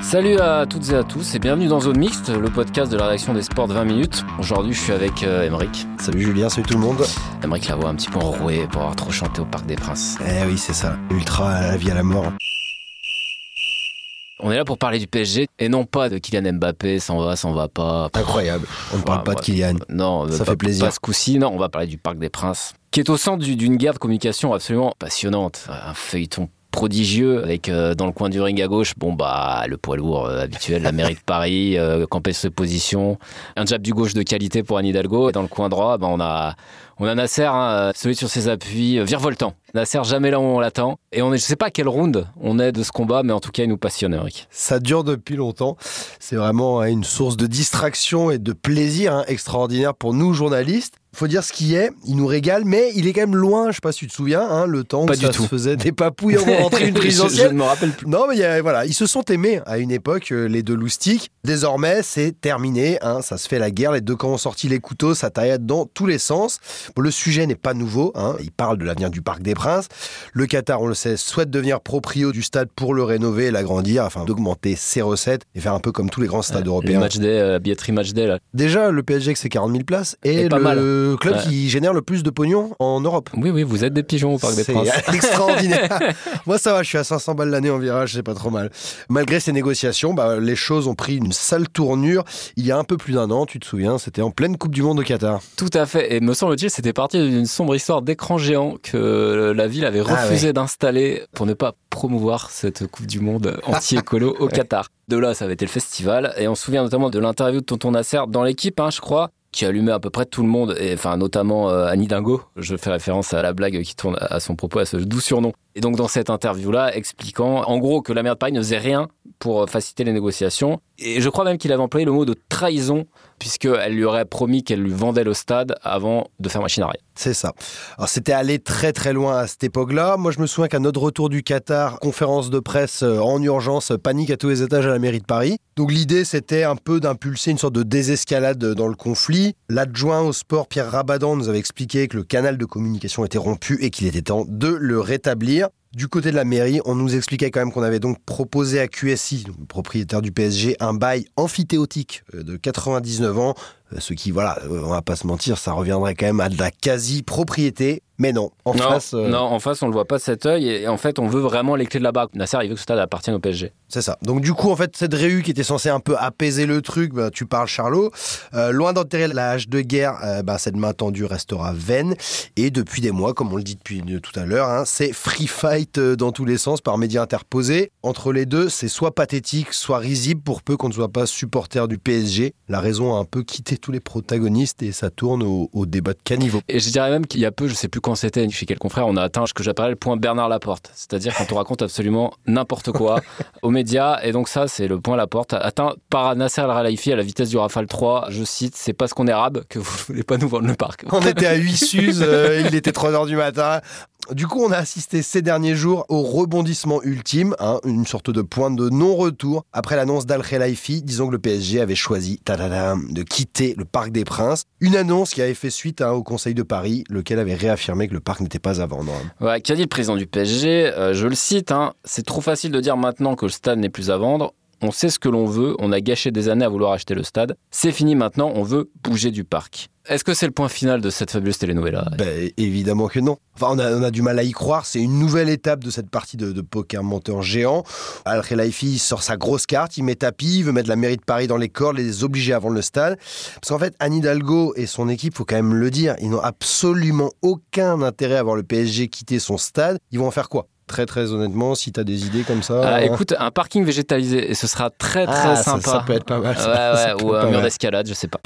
Salut à toutes et à tous et bienvenue dans Zone Mixte, le podcast de la réaction des sports de 20 minutes. Aujourd'hui, je suis avec euh, Emeric. Salut Julien, salut tout le monde. Emeric la voix un petit peu enrouée pour avoir trop chanté au Parc des Princes. Eh oui, c'est ça. Ultra à la vie à la mort. On est là pour parler du PSG et non pas de Kylian Mbappé, s'en va, s'en va pas. Incroyable. On ne parle Ouais, pas de. Kylian. Non, Ça pas- fait plaisir. Pas ce coup-ci, non, on va parler du Parc des Princes, qui est au centre du- d'une guerre de communication absolument passionnante. Un feuilleton prodigieux avec euh, dans le coin du ring à gauche, bon bah le poids lourd euh, habituel, la mairie de Paris, euh, camper ses positions, un jab du gauche de qualité pour Anne Hidalgo. Et dans le coin droit, bah, on a on a Nasser, hein, solide sur ses appuis, euh, virevoltant. Nasser jamais là où on l'attend. Et on est, je sais pas à quel round on est de ce combat, mais en tout cas il nous passionne, Eric. Ça dure depuis longtemps. C'est vraiment hein, une source de distraction et de plaisir hein, extraordinaire pour nous journalistes. Faut dire ce qui est, il nous régale, mais il est quand même loin. Je sais pas si tu te souviens, hein, le temps Pas où du ça tout. se faisait des papouilles avant d'entrer une je, je présidentielle. ne me rappelle plus. Non, mais y a- voilà, ils se sont aimés à une époque, euh, les deux loustiques. Désormais, c'est terminé. hein, ça se fait la guerre. Les deux camps ont sorti les couteaux, ça taillade dans tous les sens. Bon, le sujet n'est pas nouveau. Hein, il parle de l'avenir du Parc des Princes. Le Qatar, on le sait, souhaite devenir proprio du stade pour le rénover et l'agrandir afin d'augmenter ses recettes et faire un peu comme tous les grands stades européens. match day, euh, billetterie match day, là. Déjà, le PSG, c'est 40 000 places et, Et pas le mal. club Ouais. qui génère le plus de pognon en Europe. Oui, oui, vous êtes des pigeons au Parc des C'est Princes. extraordinaire. Moi, ça va, je suis à 500 balles l'année en virage, c'est pas trop mal. Malgré ces négociations, bah, les choses ont pris une sale tournure. Il y a un peu plus d'un an, tu te souviens, c'était en pleine Coupe du Monde au Qatar. Tout à fait. Et me semble-t-il, c'était parti d'une sombre histoire d'écran géant que la ville avait Ah refusé d'installer pour ne pas promouvoir cette Coupe du Monde anti-écolo au Qatar. De là, ça avait été le festival. Et on se souvient notamment de l'interview de Tonton Nasser dans l'équipe, hein, je crois, qui allumait à peu près tout le monde, et enfin notamment euh, Annie Dingo. Je fais référence à la blague qui tourne à son propos, à ce doux surnom. Et donc dans cette interview-là, expliquant en gros que la maire de Paris ne faisait rien pour euh, faciliter les négociations. Et je crois même qu'il avait employé le mot de trahison, puisqu'elle lui aurait promis qu'elle lui vendait le stade avant de faire machine arrière. C'est ça. Alors, c'était allé très très loin à cette époque-là. Moi, je me souviens qu'à notre retour du Qatar, conférence de presse euh, en urgence, panique à tous les étages à la mairie de Paris. Donc, l'idée, c'était un peu d'impulser une sorte de désescalade dans le conflit. L'adjoint au sport, Pierre Rabadan, nous avait expliqué que le canal de communication était rompu et qu'il était temps de le rétablir. Du côté de la mairie, on nous expliquait quand même qu'on avait donc proposé à QSI, propriétaire du PSG, un bail amphithéotique euh, de 99 ans, ce qui, voilà, euh, on va pas se mentir, ça reviendrait quand même à de la quasi-propriété. Mais non, en non, face, euh, non, en face, on le voit pas cet œil, et en fait, on veut vraiment les clés de la barque. Nasser, il veut que ce stade appartienne au PSG. c'est ça. Donc du coup, en fait, cette réu qui était censée un peu apaiser le truc, bah, tu parles Charlot, euh, loin d'enterrer la hache de guerre, euh, bah, cette main tendue restera vaine. Et depuis des mois, comme on le dit depuis euh, tout à l'heure, hein, c'est free fight euh, dans tous les sens par médias interposés. Entre les deux, c'est soit pathétique, soit risible pour peu qu'on ne soit pas supporter du PSG. La raison a un peu quitté tous les protagonistes et ça tourne au, au débat de caniveau. Et je dirais même qu'il y a peu, je sais plus quand c'était, chez quel confrère, on a atteint ce que j'appellerais le point Bernard Laporte. C'est-à-dire quand on raconte absolument n'importe quoi aux médias. Et donc ça, c'est le point Laporte, atteint par Nasser El Khelaifi à la vitesse du Rafale 3. Je cite, c'est parce qu'on est arabe que vous voulez pas nous vendre le parc. On était à 8 Suz, euh, il était 3h du matin. Du coup, on a assisté ces derniers jours au rebondissement ultime, hein, une sorte de point de non-retour après l'annonce d'Al Khelaifi disant que le PSG avait choisi de quitter le Parc des Princes. Une annonce qui avait fait suite hein, au Conseil de Paris, lequel avait réaffirmé que le parc n'était pas à vendre. hein. Ouais, qu'a dit le président du PSG Euh, Je le cite, c'est trop facile de dire maintenant que le stade n'est plus à vendre. On sait ce que l'on veut, on a gâché des années à vouloir acheter le stade. C'est fini maintenant, on veut bouger du parc. Est-ce que c'est le point final de cette fabuleuse telenovela? Ben, évidemment que non. Enfin, on a, du mal à y croire. C'est une nouvelle étape de cette partie de, de poker monteur géant. Al Khelaifi sort sa grosse carte, il met tapis, il veut mettre la mairie de Paris dans les cordes, les obliger à vendre le stade. Parce qu'en fait, Anne Hidalgo et son équipe, faut quand même le dire, ils n'ont absolument aucun intérêt à voir le PSG quitter son stade. Ils vont en faire quoi? Très très honnêtement, si tu as des idées comme ça. Hein. Écoute, un parking végétalisé, et ce sera très très Ah, sympa. Ça, peut être pas mal. ça. Ouais, Ça ouais, peut ou un mur d'escalade, je sais pas.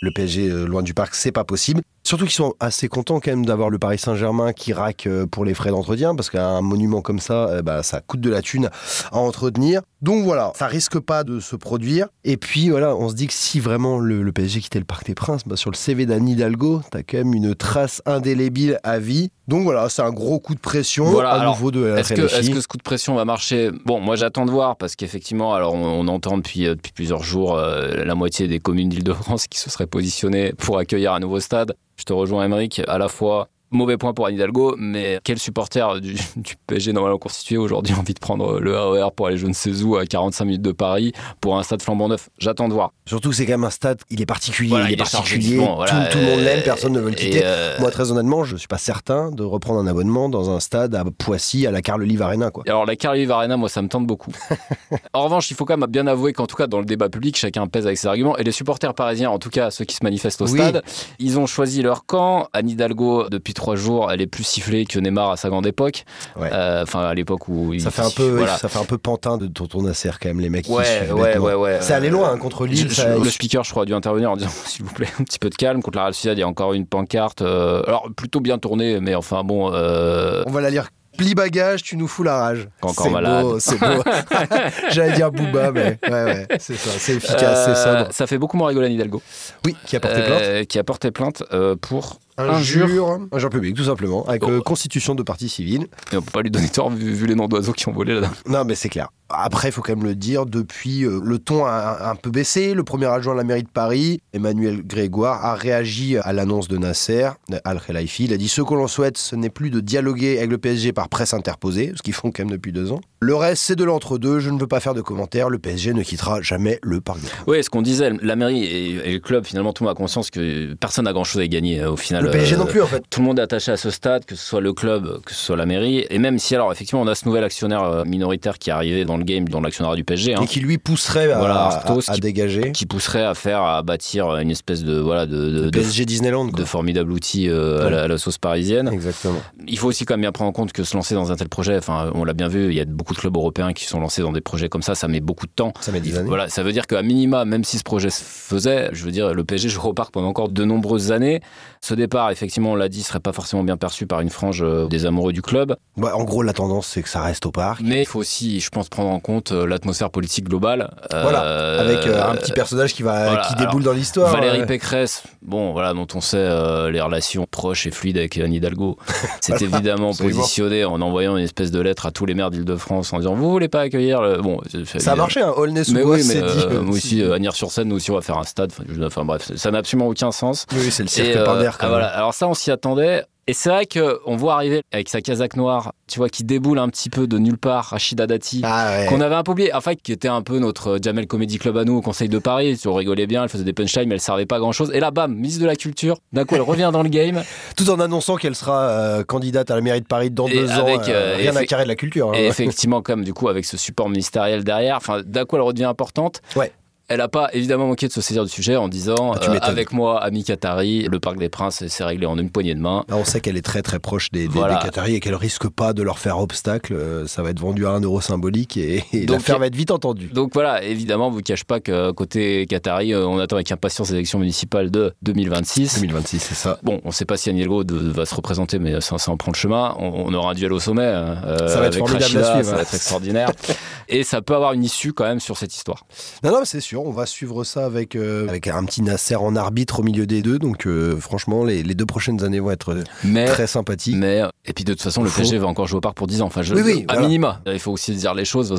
Le PSG, euh, loin du parc, c'est pas possible. Surtout qu'ils sont assez contents quand même d'avoir le Paris Saint-Germain qui raque euh, pour les frais d'entretien, parce qu'un monument comme ça, eh ben, ça coûte de la thune à entretenir. Donc voilà, ça risque pas de se produire. Et puis voilà, on se dit que si vraiment le, PSG quittait le Parc des Princes, bah, sur le CV d'Anne Hidalgo, t'as quand même une trace indélébile à vie. Donc voilà, c'est un gros coup de pression Voilà, à alors, nouveau de la Est-ce que, est-ce que ce coup de pression va marcher? Bon, moi j'attends de voir parce qu'effectivement, alors on, on entend depuis, euh, depuis plusieurs jours euh, la moitié des communes d'Île-de-France qui se seraient positionnées pour accueillir un nouveau stade. Je te rejoins, Émeric, à la fois. Mauvais point pour Anne Hidalgo, mais quel supporter du, du PSG normalement constitué aujourd'hui a envie de prendre le RER pour aller je ne sais où à 45 minutes de Paris pour un stade flambant neuf? J'attends de voir. Surtout que c'est quand même un stade, il est particulier, Voilà, il est il est chargé particulier, voilà, tout, tout le monde l'aime, personne ne veut le quitter. euh, Moi, très honnêtement, je suis pas certain de reprendre un abonnement dans un stade à Poissy, à la Carl Olive Arena. Quoi. Alors la Carlive Arena, moi ça me tente beaucoup. en revanche, il faut quand même bien avouer qu'en tout cas dans le débat public, chacun pèse avec ses arguments. Et les supporters parisiens, en tout cas ceux qui se manifestent au Oui. stade, ils ont choisi leur camp. Anne Hidalgo, depuis trois jours, elle est plus sifflée que Neymar à sa grande époque. Ouais. Euh, Enfin à l'époque où il Ça fait un peu, voilà. ça fait un peu pantin de Tonton Nasser quand même les mecs. Ouais, ouais, ouais, ouais. C'est allé loin hein, contre Lille. je- ça- le speaker, je crois, a dû intervenir en disant s'il vous plaît, un petit peu de calme. Contre la Real Sociedad, il y a encore une pancarte. euh, alors, plutôt bien tournée, mais enfin bon. euh, On va la lire. Plie bagage, tu nous fous la rage. Encore c'est malade. beau, c'est beau. J'allais dire Booba, mais ouais, ouais, c'est ça, c'est efficace, c'est sobre. ça fait beaucoup moins rigoler Hidalgo. Oui, qui a porté plainte. Euh, Qui a porté plainte euh, pour Injure, injure. publique, tout simplement, avec Oh. euh, constitution de partie civile. Et on peut pas lui donner tort vu, vu les noms d'oiseaux qui ont volé là-dedans. Non, mais c'est clair. Après, il faut quand même le dire, depuis, euh, le ton a un, un peu baissé. Le premier adjoint à la mairie de Paris, Emmanuel Grégoire, a réagi à l'annonce de Nasser Al-Khelaifi. Il a dit Ce que l'on souhaite, ce n'est plus de dialoguer avec le PSG par presse interposée, ce qu'ils font quand même depuis deux ans. Le reste, c'est de l'entre-deux. Je ne veux pas faire de commentaires. Le PSG ne quittera jamais le Parc des. Oui, ce qu'on disait, la mairie et, et le club, finalement, tout le monde a conscience que personne n'a grand-chose à gagner euh, au final. Le PSG non plus, en fait. Tout le monde est attaché à ce stade, que ce soit le club, que ce soit la mairie. Et même si, alors, effectivement, on a ce nouvel actionnaire euh, minoritaire qui est arrivé dans le game, dans l'actionnaire du PSG, hein, Et qui lui pousserait à, Voilà, à- Arthos, à qui- dégager. qui pousserait à faire, à bâtir une espèce de, voilà, de, de, Le de, PSG Disneyland, quoi. de formidable outil euh, à, la, à la sauce parisienne. Exactement. Il faut aussi quand même bien prendre en compte que se lancer dans un tel projet, enfin, on l'a bien vu, il y a beaucoup de clubs européens qui sont lancés dans des projets comme ça, ça met beaucoup de temps. Ça met 10 années. Voilà, ça veut dire qu'à minima, même si ce projet se faisait, je veux dire, le PSG jouera au parc pendant encore de nombreuses années. Ce départ, effectivement, on l'a dit, serait pas forcément bien perçu par une frange euh, des amoureux du club. Bah, en gros, la tendance, c'est que ça reste au parc. Mais il faut aussi, je pense, prendre en compte euh, l'atmosphère politique globale. Voilà, Euh, avec euh, un petit personnage qui, va, voilà, qui déboule alors, dans l'histoire. Valérie. Pécresse, bon, voilà, dont on sait euh, les relations proches et fluides avec Anne Hidalgo, s'est évidemment positionné en envoyant une espèce de lettre à tous les maires d'Île-de-France en disant Vous voulez pas accueillir le. Bon, Ça a marché, hein. Aulnay sous Mais oui, mais dit. aussi, euh, Agnières-sur-Seine, nous aussi, on va faire un stade. Enfin, bref, ça n'a absolument aucun sens. Oui, c'est le cirque par d'air. ah, voilà. Alors ça, on s'y attendait. Et c'est vrai qu'on voit arriver avec sa casaque noire, tu vois, qui déboule un petit peu de nulle part, Rachida Dati. Ah ouais. Qu'on avait un peu oublié, enfin qui était un peu notre Jamel Comedy Club à nous au Conseil de Paris. On rigolait bien, elle faisait des punchlines, mais elle servait pas à grand chose. Et là, bam, ministre de la Culture. D'un coup, elle revient dans le game. Tout en annonçant qu'elle sera euh, candidate à la mairie de Paris dans Et deux ans. avec, euh, euh, rien à carrer de la culture. hein. Et effectivement, comme du coup, avec ce support ministériel derrière, enfin, d'un coup, elle redevient importante. Ouais. Elle n'a pas évidemment manqué de se saisir du sujet en disant Ah, euh, avec moi, ami Qatari, le Parc des Princes, c'est réglé en une poignée de main. Là, on sait qu'elle est très très proche des, des, Voilà. des Qataris et qu'elle risque pas de leur faire obstacle. Euh, Ça va être vendu à un euro symbolique et, et Donc, l'affaire va être vite entendue. Donc voilà, évidemment, vous ne cache pas que côté Qatari, euh, on attend avec impatience les élections municipales de 2026. 2026, c'est ça. Bon, on ne sait pas si de- va se représenter, mais ça, ça en prend le chemin. On, on aura un duel au sommet. euh, Ça va être avec formidable à Rachida, suivre, Ça hein. va être extraordinaire. Et ça peut avoir une issue quand même sur cette histoire. Non, non, mais c'est sûr, on va suivre ça avec, euh, avec un petit Nasser en arbitre au milieu des deux. Donc, euh, franchement, les, les deux prochaines années vont être Mais très sympathiques. Mais, et puis de toute façon, le Faut- PSG va encore jouer au parc pour 10 ans. Enfin, je, Oui, oui, à voilà. minima. Il faut aussi dire les choses.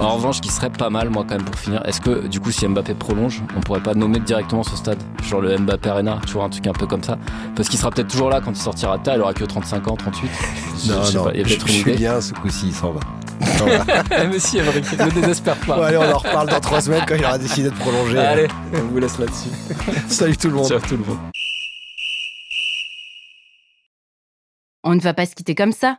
En revanche, qui serait pas mal, moi, quand même, pour finir, est-ce que, du coup, si Mbappé prolonge, on pourrait pas nommer directement ce stade? Genre le Mbappé Arena, tu vois, un truc un peu comme ça Parce qu'il sera peut-être toujours là quand il sortira de terre, il aura que 35 ans, 38. Je- Non, je sais non, pas, il y a idée. Julien, ce coup-ci, il s'en va. Il s'en va. Mais si, Emmerich, ne désespère Bon, pas. allez, on en reparle dans trois semaines quand il aura décidé de prolonger. Allez, on vous laisse là-dessus. Salut tout le monde. Ciao tout le monde. On ne va pas se quitter comme ça.